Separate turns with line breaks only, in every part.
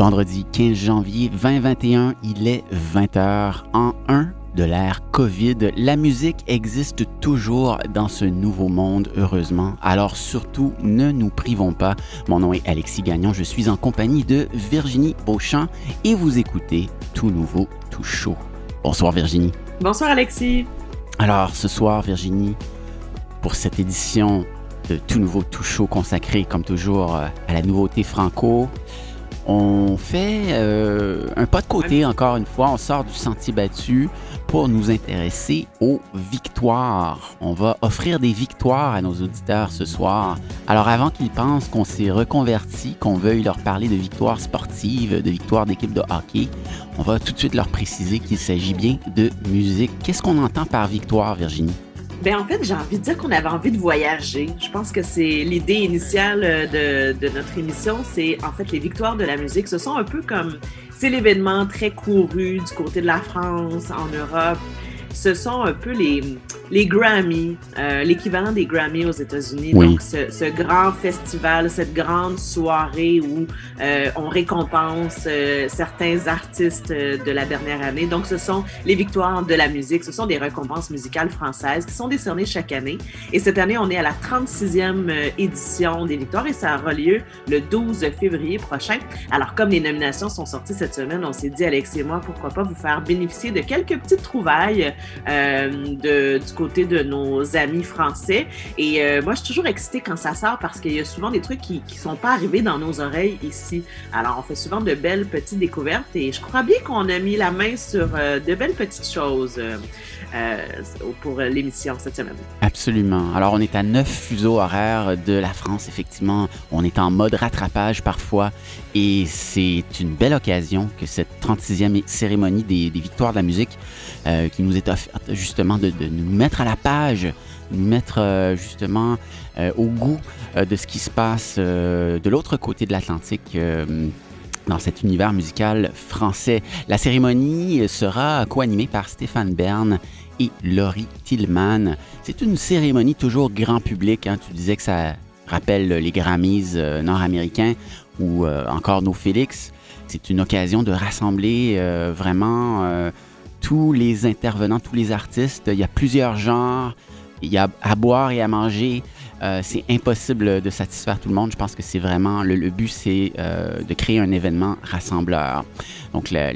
Vendredi 15 janvier 2021, il est 20h en 1 de l'ère COVID. La musique existe toujours dans ce nouveau monde, heureusement. Alors surtout, ne nous privons pas. Mon nom est Alexis Gagnon, je suis en compagnie de Virginie Beauchamp et vous écoutez Tout Nouveau, Tout Chaud. Bonsoir Virginie.
Bonsoir Alexis.
Alors ce soir, Virginie, pour cette édition de Tout Nouveau, Tout Chaud consacrée comme toujours à la nouveauté franco, on fait euh, un pas de côté encore une fois, on sort du sentier battu pour nous intéresser aux victoires. On va offrir des victoires à nos auditeurs ce soir. Alors avant qu'ils pensent qu'on s'est reconverti, qu'on veuille leur parler de victoires sportives, de victoires d'équipe de hockey, on va tout de suite leur préciser qu'il s'agit bien de musique. Qu'est-ce qu'on entend par victoire, Virginie?
Ben en fait, j'ai envie de dire qu'on avait envie de voyager. Je pense que c'est l'idée initiale de, de, notre émission, c'est en fait les victoires de la musique. Ce sont un peu comme, c'est l'événement très couru du côté de la France, en Europe ce sont un peu les, les Grammy, euh, l'équivalent des Grammy aux États-Unis. Donc, ce, ce, grand festival, cette grande soirée où euh, on récompense euh, certains artistes de la dernière année. Donc, ce sont les victoires de la musique. Ce sont des récompenses musicales françaises qui sont décernées chaque année. Et cette année, on est à la 36e édition des victoires et ça aura lieu le 12 février prochain. Alors, comme les nominations sont sorties cette semaine, on s'est dit, Alex et moi, pourquoi pas vous faire bénéficier de quelques petites trouvailles euh, de, du côté de nos amis français. Et euh, moi, je suis toujours excitée quand ça sort parce qu'il y a souvent des trucs qui ne sont pas arrivés dans nos oreilles ici. Alors, on fait souvent de belles petites découvertes et je crois bien qu'on a mis la main sur euh, de belles petites choses. pour l'émission cette semaine.
Absolument. Alors, on est à neuf fuseaux horaires de la France, effectivement. On est en mode rattrapage parfois et c'est une belle occasion que cette 36e cérémonie des, victoires de la musique qui nous est justement de, nous mettre à la page, nous mettre euh, justement euh, au goût euh, de ce qui se passe de l'autre côté de l'Atlantique dans cet univers musical français. La cérémonie sera co-animée par Stéphane Bern et Laurie Tillman. C'est une cérémonie toujours grand public. Hein. Tu disais que ça rappelle les Grammys nord-américains ou encore nos Félix. C'est une occasion de rassembler vraiment tous les intervenants, tous les artistes. Il y a plusieurs genres. Il y a à boire et à manger. Euh, c'est impossible de satisfaire tout le monde. Je pense que c'est vraiment le, but, c'est euh, de créer un événement rassembleur. Donc la,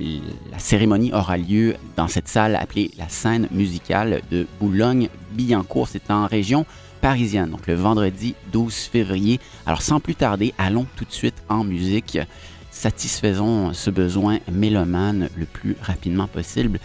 cérémonie aura lieu dans cette salle appelée la scène musicale de Boulogne-Billancourt. C'est en région parisienne. Donc le vendredi 12 février. Alors sans plus tarder, allons tout de suite en musique satisfaisons ce besoin mélomane le plus rapidement possible.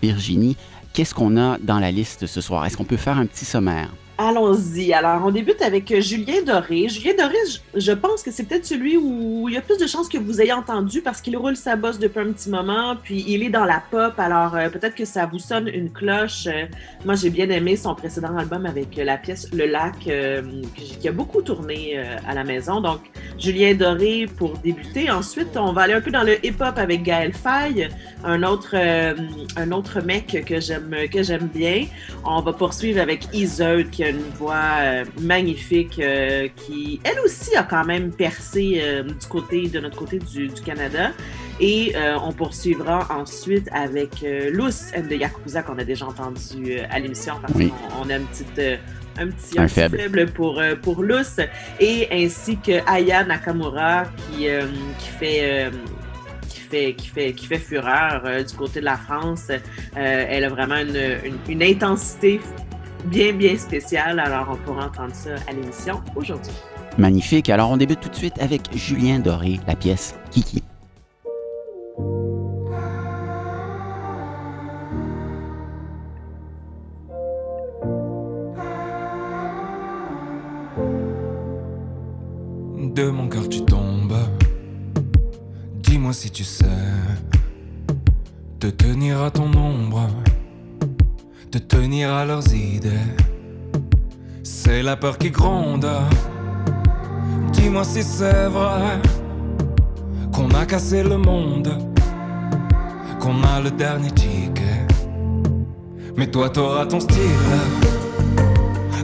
Virginie, qu'est-ce qu'on a dans la liste ce soir? Est-ce qu'on peut faire un petit sommaire?
Allons-y. Alors, on débute avec euh, Julien Doré. Julien Doré, je pense que c'est peut-être celui où il y a plus de chances que vous ayez entendu parce qu'il roule sa bosse depuis un petit moment, puis il est dans la pop. Alors, euh, peut-être que ça vous sonne une cloche. Euh, moi, j'ai bien aimé son précédent album avec la pièce Le Lac, qui a beaucoup tourné à la maison. Donc, Julien Doré pour débuter. Ensuite, on va aller un peu dans le hip-hop avec Gaël Faye, un autre, un autre mec que j'aime que j'aime bien. On va poursuivre avec Iseud, qui une voix euh, magnifique euh, qui, elle aussi, a quand même percé euh, du côté de notre côté du, Canada. Et on poursuivra ensuite avec Luce de Yakuza qu'on a déjà entendu à l'émission parce qu'on a une petite un petit,
un faible.
pour, pour Luce, et ainsi que Aya Nakamura qui, qui fait. qui fait, qui, fait, qui fait fureur du côté de la France. elle a vraiment une, une intensité bien, bien spécial. Alors, on pourra entendre ça à l'émission aujourd'hui.
Magnifique. Alors, on débute tout de suite avec Julien Doré, la pièce Kiki.
De mon cœur tu tombes. Dis-moi si tu sais te tenir à ton ombre de tenir à leurs idées. C'est la peur qui gronde. Dis-moi si c'est vrai qu'on a cassé le monde, qu'on a le dernier ticket. Mais toi, t'auras ton style,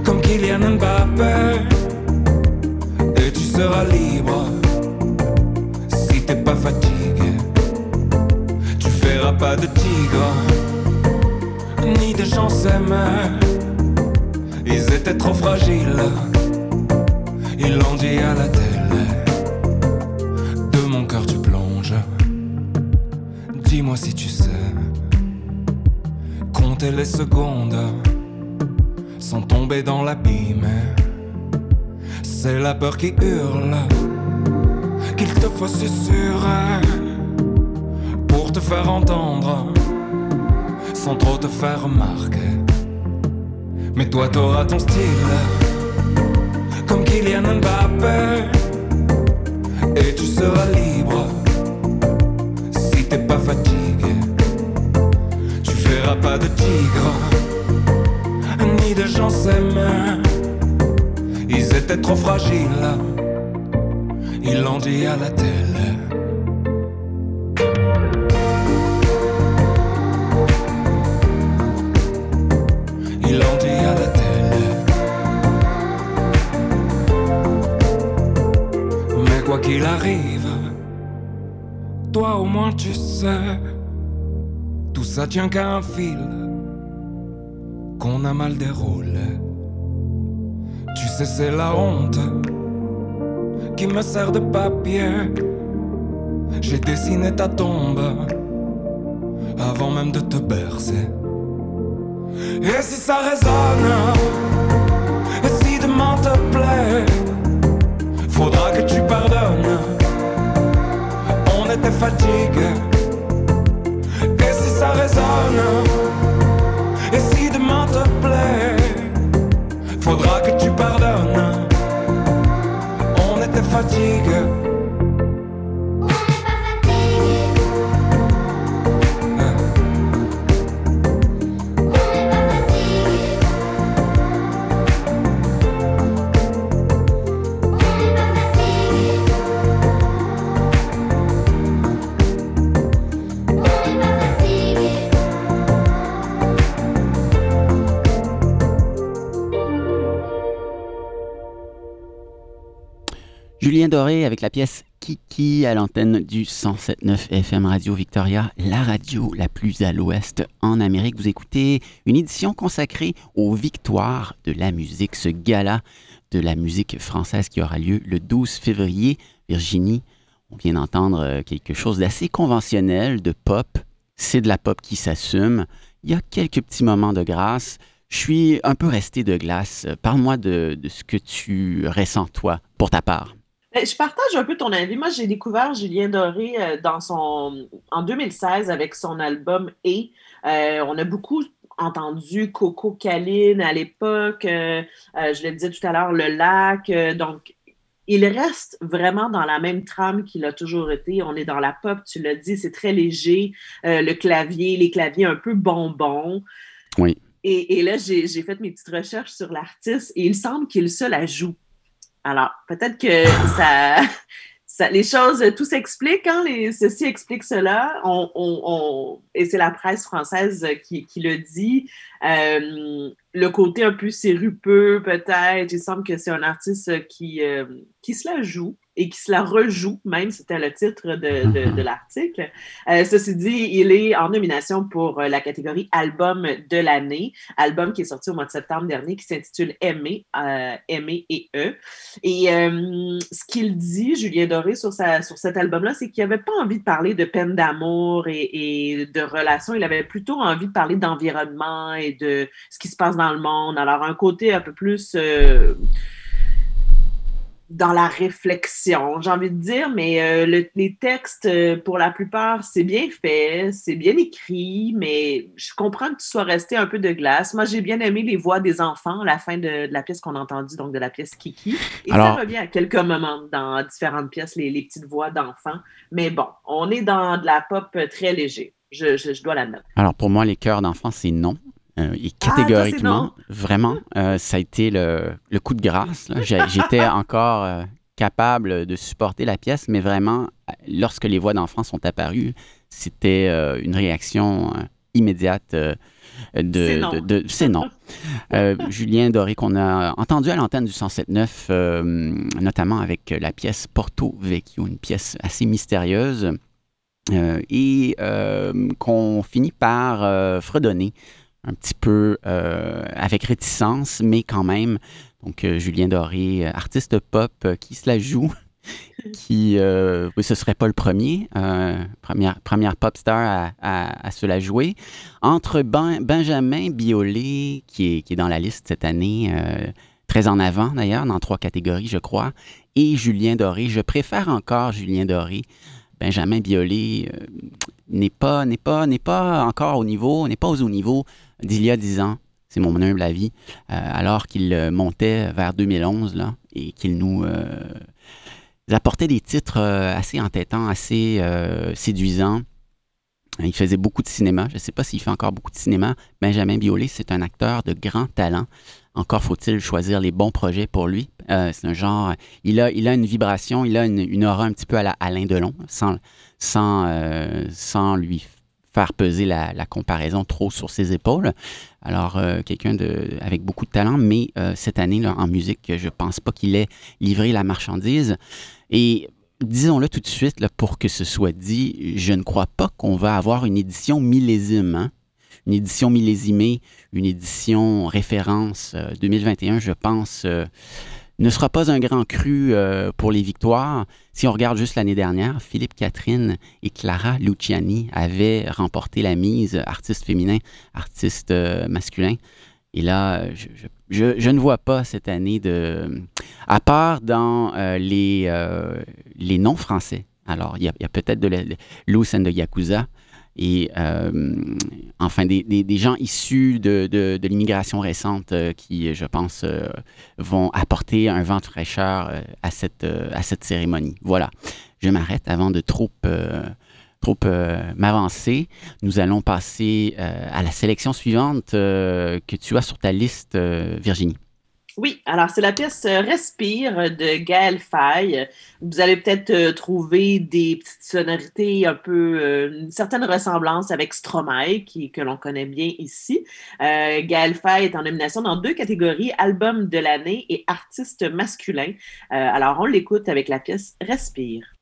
comme Kylian Mbappé, et tu seras libre si t'es pas fatigué. verras pas de tigre, ni de gens s'aimer. Ils étaient trop fragiles, ils l'ont dit à la télé. De mon cœur tu plonges, dis-moi si tu sais. Compter les secondes sans tomber dans l'abîme. C'est la peur qui hurle, qu'il te faut susurrer pour te faire entendre, sans trop te faire remarquer. Mais toi t'auras ton style, comme Kylian Mbappé, et tu seras libre si t'es pas fatigué. Tu verras pas de tigre, ni de gens s'aimer. Ils étaient trop fragiles, ils l'ont dit à la télé. Qu'il arrive, toi au moins tu sais, tout ça tient qu'à un fil qu'on a mal déroulé. Tu sais, c'est la honte qui me sert de papier. J'ai dessiné ta tombe avant même de te bercer. Et si ça résonne, et si demain te plaît, faudra que tu pardonnes. On était fatigués. Et si ça résonne, et si demain te plaît, faudra que tu pardonnes. On était fatigués.
Julien Doré avec la pièce Kiki à l'antenne du 107.9 FM Radio Victoria, la radio la plus à l'ouest en Amérique. Vous écoutez une édition consacrée aux victoires de la musique, ce gala de la musique française qui aura lieu le 12 février. Virginie, on vient d'entendre euh, quelque chose d'assez conventionnel, de pop. C'est de la pop qui s'assume. Il y a quelques petits moments de grâce. Je suis un peu resté de glace. Parle-moi de, de ce que tu ressens, toi, pour ta part.
Ben, Je partage un peu ton avis. Moi, j'ai découvert Julien Doré euh, dans son, en 2016 avec son album Et. Euh, on a beaucoup entendu Coco Caline à l'époque. euh, je le disais tout à l'heure, Le Lac. donc, il reste vraiment dans la même trame qu'il a toujours été. On est dans la pop, tu l'as dit, c'est très léger. Euh, le clavier, les claviers un peu bonbons.
Oui.
Et, et là, j'ai fait mes petites recherches sur l'artiste et il semble qu'il se la joue. Alors, peut-être que ça, les choses, tout s'explique, hein, ceci explique cela. On, on, et c'est la presse française qui, qui le dit. Euh, le côté un peu sérupeux, peut-être. Il semble que c'est un artiste qui, euh, qui se la joue et qui se la rejoue, même, c'était le titre de, de, de l'article. Euh, ceci dit, il est en nomination pour euh, la catégorie Album de l'année, album qui est sorti au mois de septembre dernier, qui s'intitule Aimer, euh, Aimer et E. Et euh, ce qu'il dit, Julien Doré, sur, sa, sur cet album-là, c'est qu'il n'avait pas envie de parler de peine d'amour et, et de relations. Il avait plutôt envie de parler d'environnement et de ce qui se passe dans le monde. Alors, un côté un peu plus dans la réflexion, j'ai envie de dire, mais euh, le- les textes, euh, pour la plupart, c'est bien fait, c'est bien écrit, mais je comprends que tu sois resté un peu de glace. Moi, j'ai bien aimé les voix des enfants à la fin de, de la pièce qu'on a entendue, donc de la pièce Kiki. Et
Alors-
ça revient à quelques moments dans différentes pièces, les, les petites voix d'enfants. Mais bon, on est dans de la pop euh, très léger. Je, je, je dois l'admettre.
Alors pour moi, les chœurs d'enfants, c'est non. Euh, et
Ah, toi,
catégoriquement, vraiment, euh, ça a été le, le coup de grâce. J'étais encore euh, capable de supporter la pièce, mais vraiment, euh, lorsque les voix d'enfants sont apparues, c'était euh, une réaction euh, immédiate euh, de...
C'est non.
de- C'est non. Euh, Julien Doré, qu'on a entendu à l'antenne du 107.9, euh, notamment avec la pièce Porto Vecchio, une pièce assez mystérieuse. euh, et euh, qu'on finit par euh, fredonner un petit peu euh, avec réticence, mais quand même. Donc, euh, Julien Doré, euh, artiste pop qui se la joue, qui, oui, ce serait pas le premier, première, pop star à, se la jouer. Entre Ben- Benjamin Biolay, qui est, dans la liste cette année, très en avant d'ailleurs, dans trois catégories, je crois, et Julien Doré. Je préfère encore Julien Doré. Benjamin Biolay n'est pas, pas, pas encore au niveau, n'est pas au niveau d'il y a dix ans. C'est mon humble avis. Euh, alors qu'il euh, montait vers 2011 là, et qu'il nous euh, apportait des titres assez entêtants, assez séduisants. Il faisait beaucoup de cinéma. Je ne sais pas s'il fait encore beaucoup de cinéma. Benjamin Biolay, c'est un acteur de grand talent. Encore faut-il choisir les bons projets pour lui. C'est un genre. Il a, il a une vibration, il a une, aura un petit peu à la Alain Delon, sans, sans, sans lui faire peser la, comparaison trop sur ses épaules. Alors, euh, quelqu'un avec beaucoup de talent, mais euh, cette année, en musique, je pense pas qu'il ait livré la marchandise. Et disons-le tout de suite, pour que ce soit dit, je ne crois pas qu'on va avoir une édition millésime. hein. Une édition millésimée, une édition référence euh, 2021, je pense, euh, ne sera pas un grand cru euh, pour les victoires. Si on regarde juste l'année dernière, Philippe Catherine et Clara Luciani avaient remporté la mise artiste féminin, artiste euh, masculin. Et là, je, ne vois pas cette année de... À part dans euh, les, euh, les noms français. Alors, il y a, peut-être de la- and de Yakuza et euh, enfin des, gens issus de, l'immigration récente euh, qui, je pense, euh, vont apporter un vent de fraîcheur à, cette, cérémonie. Voilà. Je m'arrête avant de trop, m'avancer. Nous allons passer à la sélection suivante que tu as sur ta liste, Virginie.
Oui, alors c'est la pièce euh, Respire de Gaël Faye. Vous allez peut-être euh, trouver des petites sonorités un peu, euh, une certaine ressemblance avec Stromae, qui, que l'on connaît bien ici. Euh, Gaël Faye est en nomination dans deux catégories, album de l'année et artiste masculin. Euh, alors on l'écoute avec la pièce Respire.
Respire,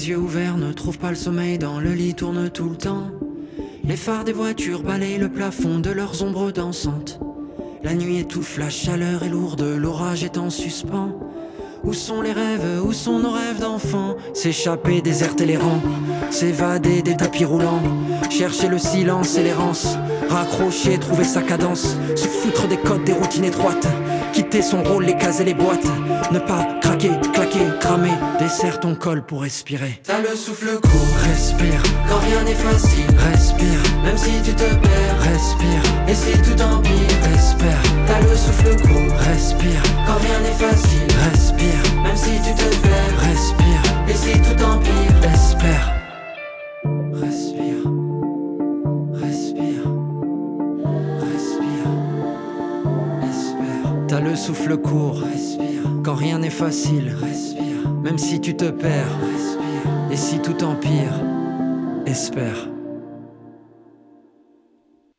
Les yeux ouverts ne trouvent pas le sommeil, dans le lit tourne tout le temps. Les phares des voitures balayent le plafond de leurs ombres dansantes. La nuit étouffe, la chaleur est lourde, l'orage est en suspens. Où sont les rêves Où sont nos rêves d'enfants? S'échapper, déserter les rangs, s'évader des tapis roulants, chercher le silence et l'errance, raccrocher, trouver sa cadence, se foutre des codes, des routines étroites, quitter son rôle, les cases et les boîtes, ne pas craquer, claquer, cramer, desserre ton col pour respirer. T'as le souffle court, respire, quand rien n'est facile, respire, même si tu te perds, respire, et si tout empire, espère. T'as le souffle court, respire, quand rien n'est facile, respire, même si tu te perds, respire, et si tout empire, espère. Le respire, quand rien n'est facile, respire, même si tu te perds, respire, et si tout empire, espère.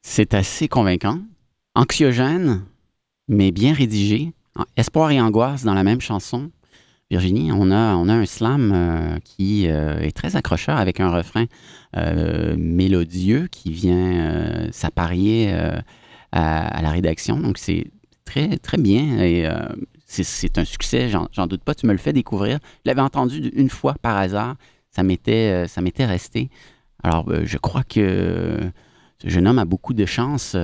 C'est assez convaincant, anxiogène, mais bien rédigé. Espoir et angoisse dans la même chanson. Virginie, on a, on a un slam euh, qui euh, est très accrocheur avec un refrain euh, mélodieux qui vient euh, s'apparier euh, à, à la rédaction. Donc, c'est très, bien et euh, c'est- un succès, j'en doute pas. Tu me le fais découvrir. Je l'avais entendu une fois par hasard. Ça m'était euh, resté. Alors, euh, je crois que ce jeune homme a beaucoup de chance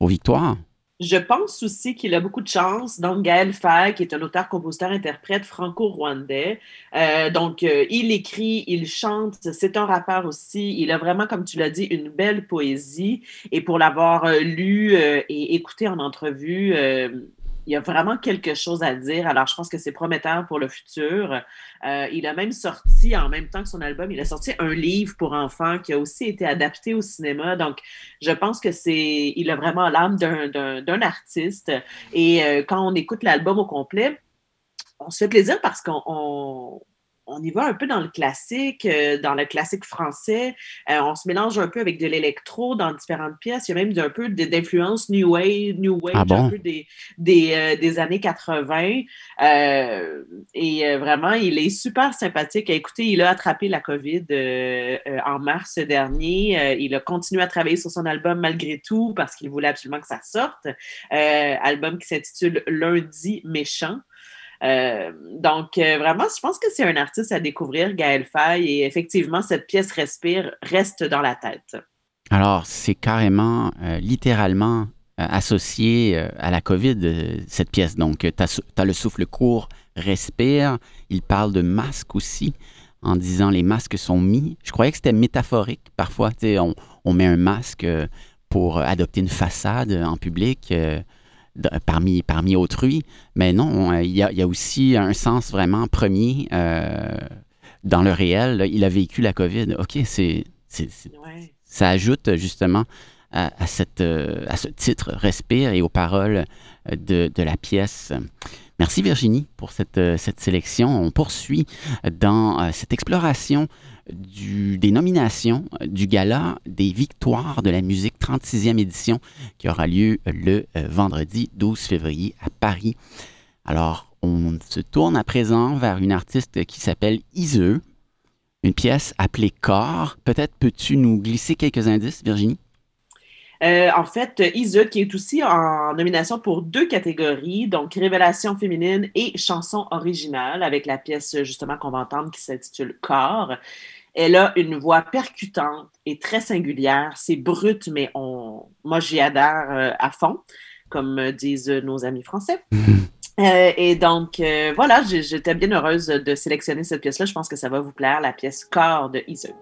aux victoires.
Je pense aussi qu'il a beaucoup de chance. Donc, Gaël Faye, qui est un auteur, compositeur, interprète franco-rwandais. Euh, donc, euh, il écrit, il chante, c'est un rappeur aussi. Il a vraiment, comme tu l'as dit, une belle poésie. Et pour l'avoir euh, lu euh, et écouté en entrevue, euh, il y a vraiment quelque chose à dire. Alors, je pense que c'est prometteur pour le futur. Euh, il a même sorti, en même temps que son album, il a sorti un livre pour enfants qui a aussi été adapté au cinéma. Donc, je pense que c'est, il a vraiment l'âme d'un, artiste. Et euh, quand on écoute l'album au complet, on se fait plaisir parce qu'on on, y va un peu dans le classique, euh, dans le classique français. Euh, on se mélange un peu avec de l'électro dans différentes pièces. Il y a même un peu d'influence New Wave, New Wave,
Ah bon?
un peu des, des, euh, des années 80. Euh, et vraiment, il est super sympathique. Écoutez, il a attrapé la COVID en mars dernier. Il a continué à travailler sur son album malgré tout parce qu'il voulait absolument que ça sorte. Album qui s'intitule Lundi méchant. Euh, donc, euh, vraiment, je pense que c'est un artiste à découvrir, Gaël Faye, et effectivement, cette pièce Respire reste dans la tête.
Alors, c'est carrément, euh, littéralement associé à la COVID, cette pièce. Donc, tu as, le souffle court, respire. Il parle de masque aussi, en disant les masques sont mis. Je croyais que c'était métaphorique. Parfois, on, on met un masque pour adopter une façade en public. Parmi, parmi autrui, mais non, euh, il y, a, il y a aussi un sens vraiment premier euh, dans le réel. là. Il a vécu la COVID. OK, c'est
Ouais.
ça ajoute justement à, à cette, euh, à ce titre Respire et aux paroles de, de la pièce. Merci Virginie pour cette, euh, cette sélection. On poursuit dans euh, cette exploration des nominations euh, du gala des victoires de la musique 36e édition qui aura lieu le vendredi 12 février à Paris. Alors, on se tourne à présent vers une artiste qui s'appelle Iseux, une pièce appelée Corps. Peut-être peux-tu nous glisser quelques indices, Virginie?
Euh, en fait, Ise, qui est aussi en nomination pour deux catégories, donc Révélation féminine et chanson originale, avec la pièce justement qu'on va entendre qui s'intitule Corps. Elle a une voix percutante et très singulière. C'est brut, mais on... moi, j'y adhère euh, à fond, comme euh, disent nos amis français. Euh, et donc, euh, voilà, j'étais bien heureuse de sélectionner cette pièce-là. Je pense que ça va vous plaire, la pièce Corps de Ise.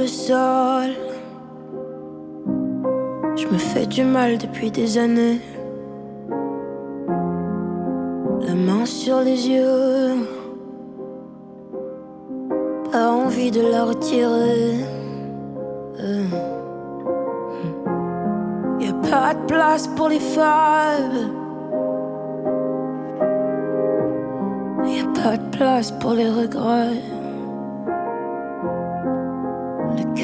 Le sol. Je me fais du mal depuis des années. La main sur les yeux. Pas envie de la retirer. Euh. Y a pas de place pour les fables. Y a pas de place pour les regrets.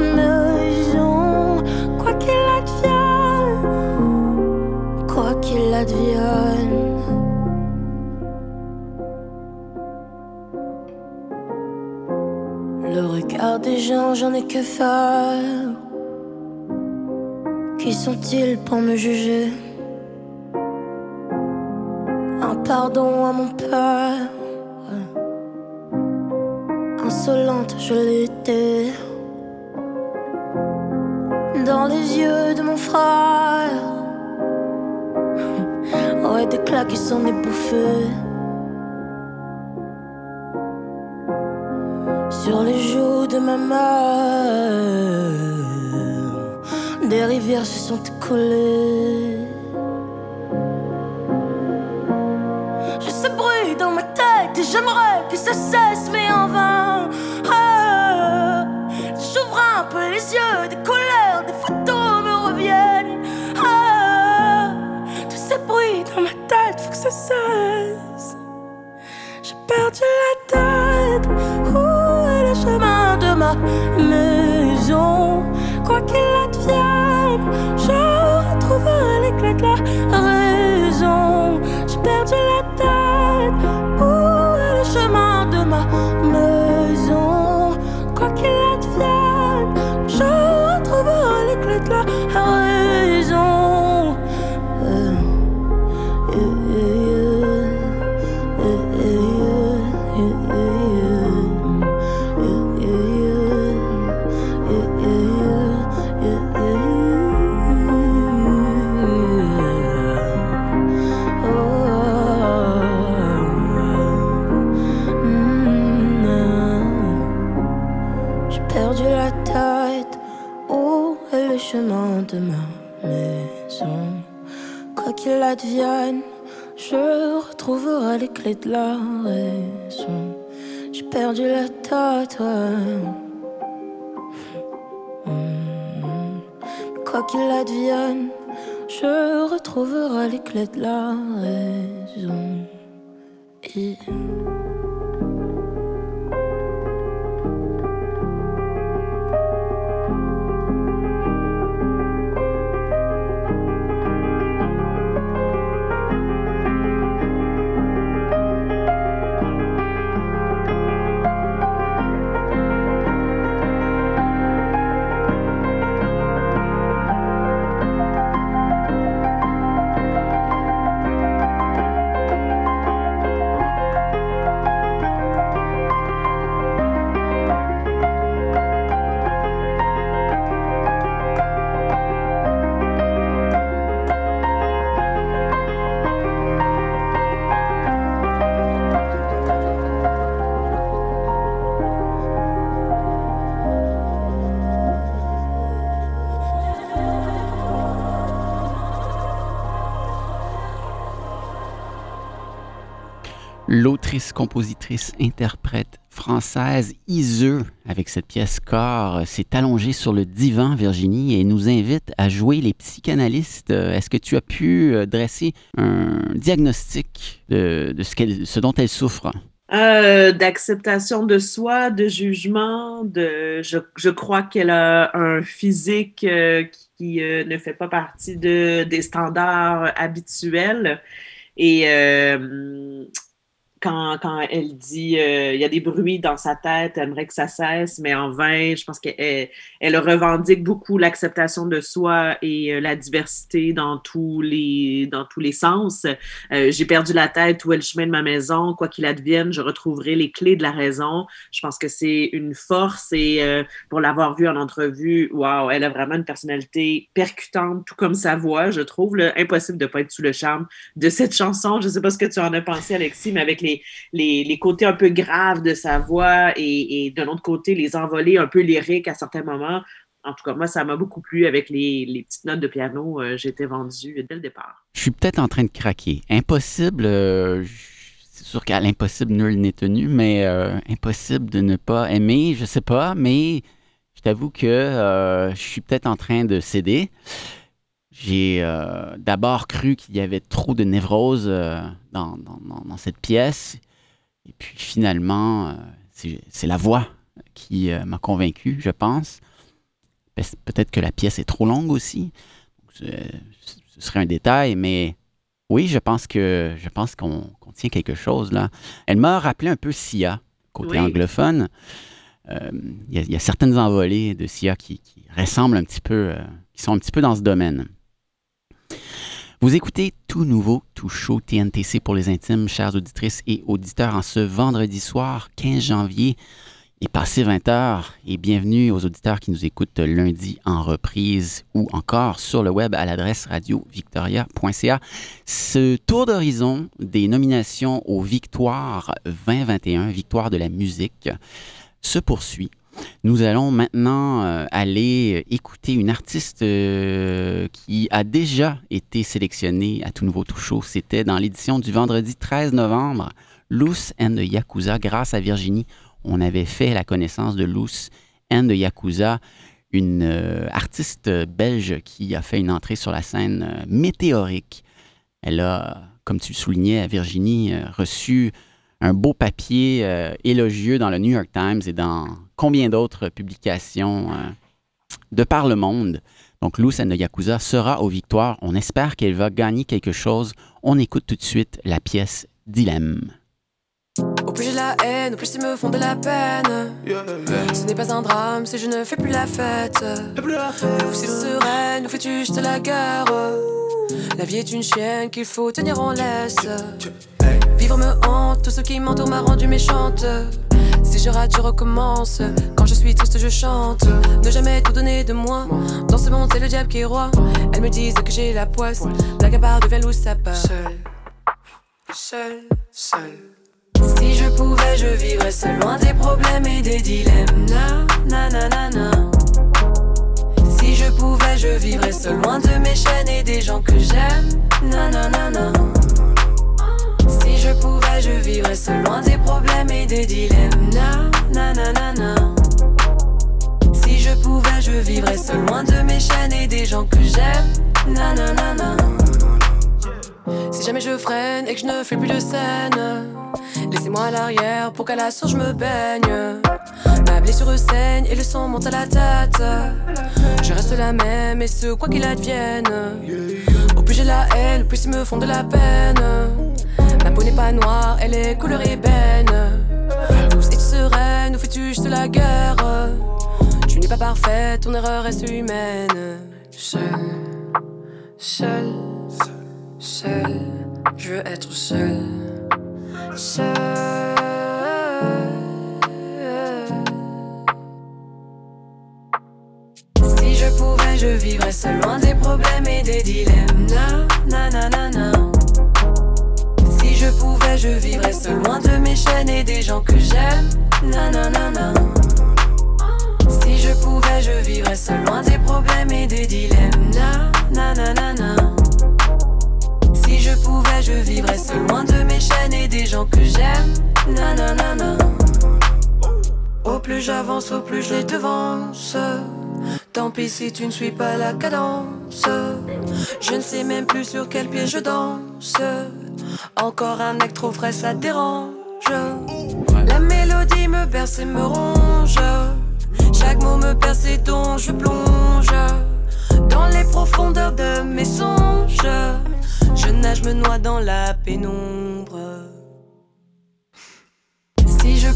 maison? Quoi qu'il advienne, quoi qu'il advienne. Le regard des gens, j'en ai que faire. Qui sont-ils pour me juger? Un pardon à mon père. Insolente, je l'étais. Dans les yeux de mon frère. Ouais, des claques qui s'en est. Sur les joues de ma mère, des rivières se sont écoulées. Je sais bruit dans ma tête et j'aimerais que ça cesse, mais en vain. Ça cesse. J'ai perdu la tête. Où est le chemin de ma maison? Quoi qu'il advienne, je retrouverai clés de la J'ai perdu la tête. Quoi qu'il advienne, je retrouverai les clés de la raison.
Compositrice, interprète française Iseux, avec cette pièce corps, s'est allongée sur le divan, Virginie, et nous invite à jouer les psychanalystes. Euh, Est-ce que tu as pu euh, dresser un diagnostic de, ce, dont elle souffre?
Euh, d'acceptation de soi, de jugement, de je, crois qu'elle a un physique euh, qui euh, ne fait pas partie de, des standards habituels. Et euh, quand, elle dit euh, il y a des bruits dans sa tête, elle aimerait que ça cesse, mais en vain. Je pense qu'elle elle revendique beaucoup l'acceptation de soi et euh, la diversité dans tous les, dans tous les sens. Euh, J'ai perdu la tête, où est le chemin de ma maison? Quoi qu'il advienne, je retrouverai les clés de la raison. Je pense que c'est une force et pour l'avoir vue en entrevue, waouh, elle a vraiment une personnalité percutante, tout comme sa voix, je trouve. Impossible de pas être sous le charme de cette chanson. Je sais pas ce que tu en as pensé, Alexis, mais avec les les, côtés un peu graves de sa voix et, de l'autre côté, les envolées un peu lyriques à certains moments. En tout cas, moi, ça m'a beaucoup plu avec les, petites notes de piano. Euh, J'étais vendue dès le départ.
Je suis peut-être en train de craquer. Impossible, euh, c'est sûr qu'à l'impossible, nul n'est tenu, mais euh, impossible de ne pas aimer, je sais pas, mais je t'avoue que je suis peut-être en train de céder. J'ai euh, d'abord cru qu'il y avait trop de névrose euh, dans, dans- dans- dans cette pièce. Et puis finalement, euh, c'est la voix qui m'a convaincu, je pense. Pe- Peut-être que la pièce est trop longue aussi. Donc, Ce serait un détail, mais oui, je pense que je pense qu'on tient quelque chose là. Elle m'a rappelé un peu Sia, côté
Oui.
anglophone. Il y, a- il y a certaines envolées de Sia qui, qui ressemblent un petit peu, qui sont un petit peu dans ce domaine. Vous écoutez tout nouveau, tout chaud TNTC pour les intimes, chères auditrices et auditeurs, en ce vendredi soir 15 janvier. Est passé 20 heures et bienvenue aux auditeurs qui nous écoutent lundi en reprise ou encore sur le web à l'adresse radiovictoria.ca. Ce tour d'horizon des nominations aux Victoires 2021, Victoire de la musique, se poursuit. Nous allons maintenant euh, aller écouter une artiste euh, qui a déjà été sélectionnée à Tout Nouveau Tout Chaud. C'était dans l'édition du vendredi 13 novembre. Loose and the Yakuza, grâce à Virginie, on avait fait la connaissance de Loose and the Yakuza, une euh, artiste belge qui a fait une entrée sur la scène euh, météorique. Elle a, comme tu le soulignais, Virginie, euh, reçu un beau papier euh, élogieux dans le New York Times et dans combien d'autres publications euh, de par le monde. Donc, Lou de Yakuza sera aux victoires. On espère qu'elle va gagner quelque chose. On écoute tout de suite la pièce Dilemme.
Au plus j'ai la haine, au plus ils me font de la peine. Ce n'est pas un drame si je ne fais plus la fête. Ou s'il sereine, nous fais-tu juste la guerre? La vie est une chienne qu'il faut tenir en laisse. Vivre me hante, tout ce qui m'entoure m'a rendu méchante. Si je rate, je recommence. Quand je suis triste, je chante. Ne jamais tout donner de moi. Dans ce monde, c'est le diable qui est roi. Elles me disent que j'ai la poisse. Blague à part devient loup, ça part. Seul, seul, seul. Si je pouvais, je vivrais seul loin des problèmes et des dilemmes. Na, na, na, na, na. Si je pouvais, je vivrais seul loin de mes chaînes et des gens que j'aime. Na, na. Si je pouvais, je vivrais seul loin des problèmes et des dilemmes. Na, na. Si je pouvais, je vivrais seul loin de mes chaînes et des gens que j'aime. Na, na. Si jamais je freine et que je ne fais plus de scène, laissez-moi à l'arrière pour qu'à la source je me baigne. Ma blessure saigne et le sang monte à la tête. Je reste la même et ce quoi qu'il advienne. Au plus j'ai la haine, au plus ils me font de la peine. Ma peau n'est pas noire, elle est couleur ébène. Douce et sereine, nous fais-tu juste la guerre? Tu n'es pas parfaite, ton erreur reste humaine. Seul, seul, seul, je veux être seul. Seul. Je vivrais seul loin des problèmes et des dilemmes. Na, na, na, na. Si je pouvais, je vivrais seul loin de mes chaînes et des gens que j'aime. Na, na, na, na. Si je pouvais, je vivrais seul loin des problèmes et des dilemmes. Na, na, na, na, na. Si je pouvais, je vivrais seul loin de mes chaînes et des gens que j'aime. Na, na, na, na. Au plus j'avance, au plus je les devance. Tant pis si tu ne suis pas la cadence. Je ne sais même plus sur quel pied je danse. Encore un acte trop frais, ça dérange. La mélodie me berce et me ronge. Chaque mot me perce et dont je plonge. Dans les profondeurs de mes songes. Je nage, me noie dans la pénombre.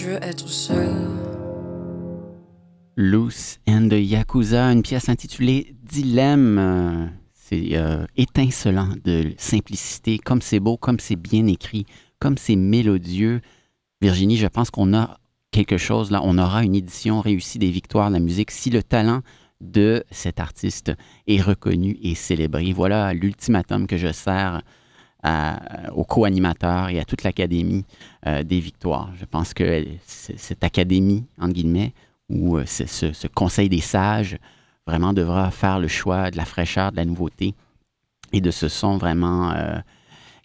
Je veux être seul.
Loose and the Yakuza, une pièce intitulée Dilemme. C'est euh, étincelant de simplicité, comme c'est beau, comme c'est bien écrit, comme c'est mélodieux. Virginie, je pense qu'on a quelque chose là, on aura une édition réussie des victoires de la musique si le talent de cet artiste est reconnu et célébré. Voilà l'ultimatum que je sers aux co-animateurs et à toute l'académie euh, des victoires. Je pense que cette académie, entre guillemets, ou euh, ce conseil des sages, vraiment devra faire le choix de la fraîcheur, de la nouveauté et de ce son vraiment euh,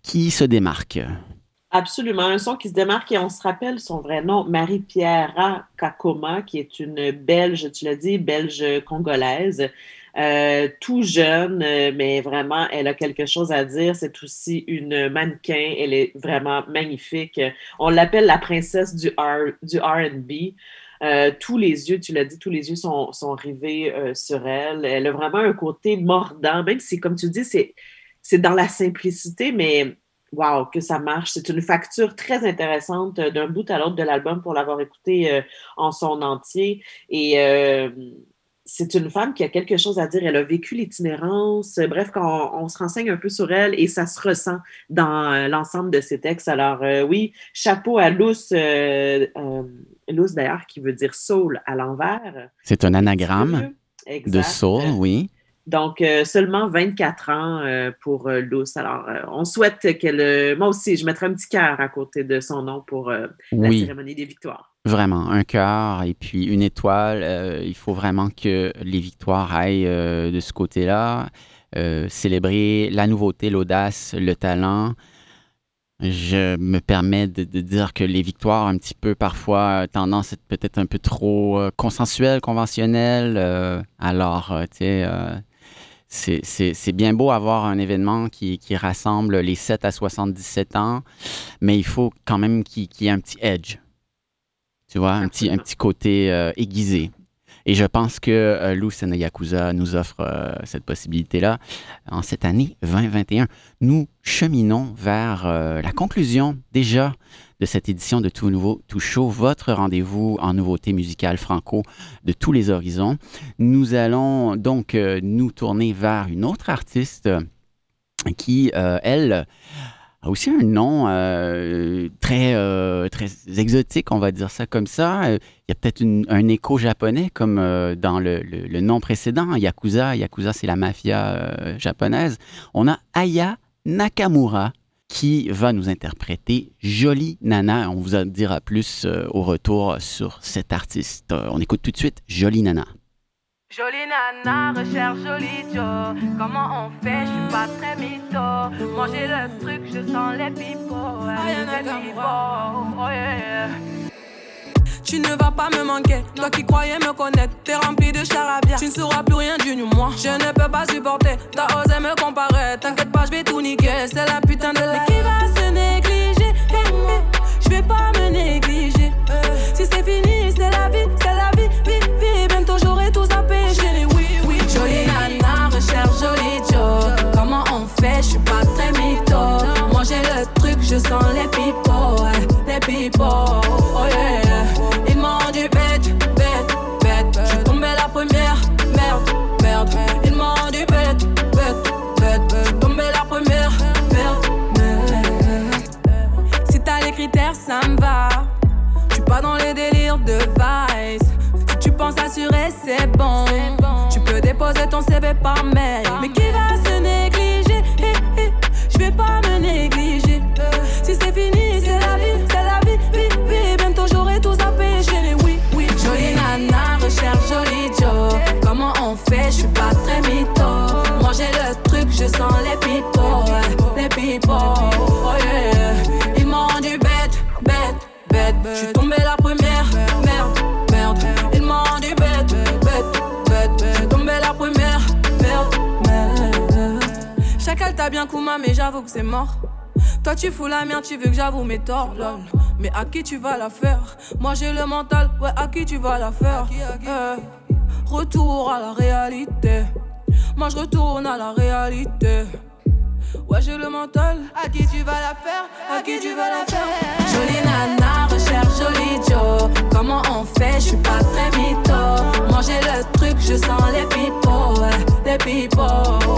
qui se démarque.
Absolument, un son qui se démarque et on se rappelle son vrai nom, Marie-Pierre Kakoma, qui est une Belge, tu l'as dit, Belge congolaise, euh, tout jeune, euh, mais vraiment, elle a quelque chose à dire. C'est aussi une mannequin, elle est vraiment magnifique. On l'appelle la princesse du, R- du R&B. Euh, tous les yeux, tu l'as dit, tous les yeux sont, rivés sur elle. Elle a vraiment un côté mordant, même si, comme tu dis, c'est dans la simplicité, mais Wow, que ça marche. C'est une facture très intéressante d'un bout à l'autre de l'album pour l'avoir écouté en son entier. Et c'est une femme qui a quelque chose à dire. Elle a vécu l'itinérance. Bref, quand on, on se renseigne un peu sur elle et ça se ressent dans euh, l'ensemble de ses textes. Alors euh, oui, chapeau à Luce, euh, euh, Luce d'ailleurs, qui veut dire soul à l'envers.
C'est un anagramme de soul, oui.
Donc, euh, seulement 24 ans euh, pour euh, Luce. Alors, euh, on souhaite qu'elle... moi aussi, je mettrai un petit cœur à côté de son nom pour euh, la cérémonie des victoires.
vraiment. Un cœur et puis une étoile. Il faut vraiment que les victoires aillent de ce côté-là. Célébrer la nouveauté, l'audace, le talent. Je me permets de, de dire que les victoires, un petit peu parfois, tendance à être peut-être un peu trop consensuelles, conventionnelles. euh, alors, tu sais, euh, c'est- bien beau avoir un événement qui, qui rassemble les 7 à 77 ans, mais il faut quand même qu'il y ait un petit edge. Tu vois, un petit, un
Absolument.
petit côté euh, aiguisé. Et je pense que euh, Lou Sena Yakuza nous offre euh, cette possibilité-là en cette année 2021. Nous cheminons vers euh, la conclusion déjà de cette édition de Tout Nouveau, Tout Chaud, votre rendez-vous en nouveauté musicale franco de tous les horizons. Nous allons donc nous tourner vers une autre artiste qui, elle, aussi un nom euh, très, euh, très exotique, on va dire ça comme ça. Il y a peut-être un écho japonais, comme euh, dans le, le- nom précédent, Yakuza. Yakuza, c'est la mafia japonaise. On a Aya Nakamura qui va nous interpréter Jolie Nana. On vous en dira plus au retour sur cet artiste. On écoute tout de suite Jolie Nana.
Jolie nana, recherche joli Joe. Comment on fait, je suis pas très mytho. Manger le truc, je sens les pipots. Pipots, oh yeah.
Tu ne vas pas me manquer, toi qui croyais me connaître, t'es rempli de charabia. Tu ne sauras plus rien du moi. Je ne peux pas supporter, t'as osé me comparer. T'inquiète pas, je vais tout niquer, c'est la putain de la. Mais qui va se négliger? Je vais pas me négliger. Les pipots, oh yeah. Ils m'ont dit bête, bête, bête. Je suis tombée la première, merde, merde. Ils m'ont dit bête, bête, bête. Je suis tombée la première, merde, merde. Si t'as les critères, ça me va. Suis pas dans les délires de vice. Si tu penses assurer, c'est bon. Tu peux déposer ton CV par mail. Mais qui va se pipots, oh yeah. Ils m'ont dit bête, bête, bête. Je suis tombée la première. Merde, merde. Ils m'ont rendu bête, bête, bête. Je suis tombé la première. Merde, merde. Chacal t'a bien Kuma, mais j'avoue que c'est mort. Toi tu fous la merde, tu veux que j'avoue mes torts, lol. Mais à qui tu vas la faire? Moi j'ai le mental, ouais, à qui tu vas la faire? Eh, Retour à la réalité. Moi je retourne à la réalité. Ouais, j'ai le mental. À qui tu vas la faire? À qui tu vas la faire? Jolie nana, recherche joli Joe. Comment on fait? Je suis pas très mytho. J'ai le truc, je sens les pipos. Les pipos.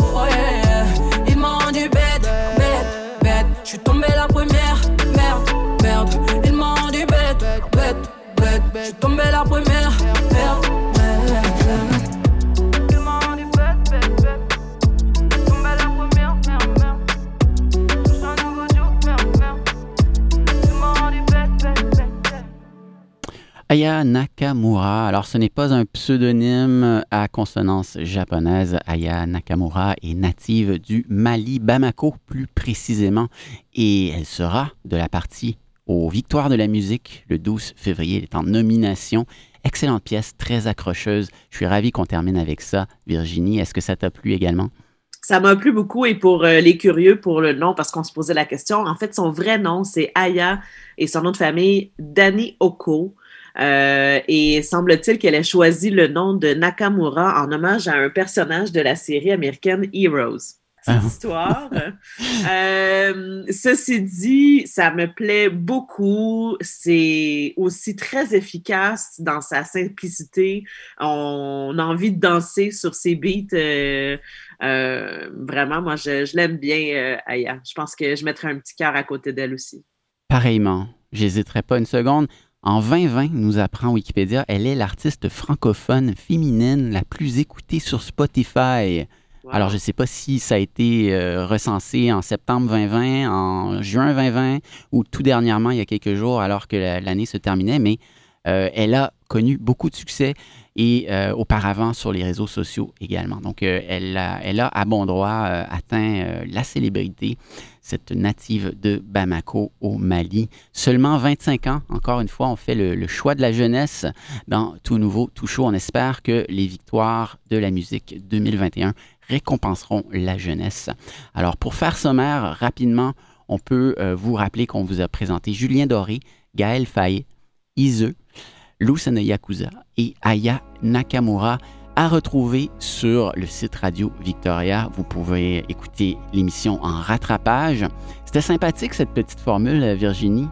Nakamura. Alors, ce n'est pas un pseudonyme à consonance japonaise. Aya Nakamura est native du Mali, Bamako plus précisément, et elle sera de la partie aux Victoires de la musique le 12 février. Elle est en nomination. Excellente pièce, très accrocheuse. Je suis ravi qu'on termine avec ça. Virginie, est-ce que ça t'a plu également?
Ça m'a plu beaucoup et pour euh, les curieux, pour le nom, parce qu'on se posait la question, en fait, son vrai nom, c'est Aya et son nom de famille, Dani Oko. Euh, et semble-t-il qu'elle ait choisi le nom de Nakamura en hommage à un personnage de la série américaine Heroes. Petite
Ah.
histoire. Euh, ceci dit, ça me plaît beaucoup. C'est aussi très efficace dans sa simplicité. On a envie de danser sur ses beats. euh, euh, vraiment, moi, je, je l'aime bien, Aya. Je pense que je mettrai un petit cœur à côté d'elle aussi.
Pareillement, j'hésiterai pas une seconde. En 2020, nous apprend Wikipédia, elle est l'artiste francophone féminine la plus écoutée sur Spotify.
Wow.
Alors, je ne sais pas si ça a été euh, recensé en septembre 2020, en juin 2020 ou tout dernièrement, il y a quelques jours, alors que la- l'année se terminait, mais euh, elle a connu beaucoup de succès et euh, auparavant sur les réseaux sociaux également. Donc, elle, a, elle a à bon droit atteint la célébrité, cette native de Bamako au Mali. Seulement 25 ans, encore une fois, on fait le, choix de la jeunesse dans Tout Nouveau, Tout Chaud. On espère que les victoires de la musique 2021 récompenseront la jeunesse. Alors, pour faire sommaire rapidement, on peut euh, vous rappeler qu'on vous a présenté Julien Doré, Gaël Faye, Ise, Lucene Yakuza et Aya Nakamura à retrouver sur le site Radio Victoria. Vous pouvez écouter l'émission en rattrapage. C'était sympathique cette petite formule, Virginie.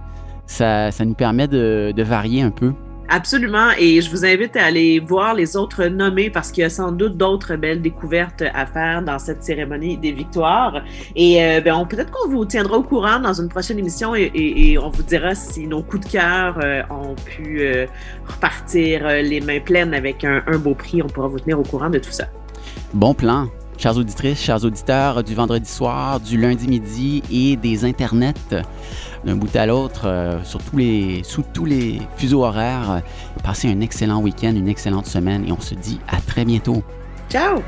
Ça, ça nous permet de, de varier un peu.
Absolument. Et je vous invite à aller voir les autres nommés parce qu'il y a sans doute d'autres belles découvertes à faire dans cette cérémonie des victoires. Et euh, ben, peut-être qu'on vous tiendra au courant dans une prochaine émission et, on vous dira si nos coups de cœur euh, ont pu euh, repartir les mains pleines avec un, beau prix. On pourra vous tenir au courant de tout ça.
Bon plan. Chères auditrices, chers auditeurs, du vendredi soir, du lundi midi et des internets d'un bout à l'autre, euh, sous tous les fuseaux horaires. Passez un excellent week-end, une excellente semaine et on se dit à très bientôt.
Ciao!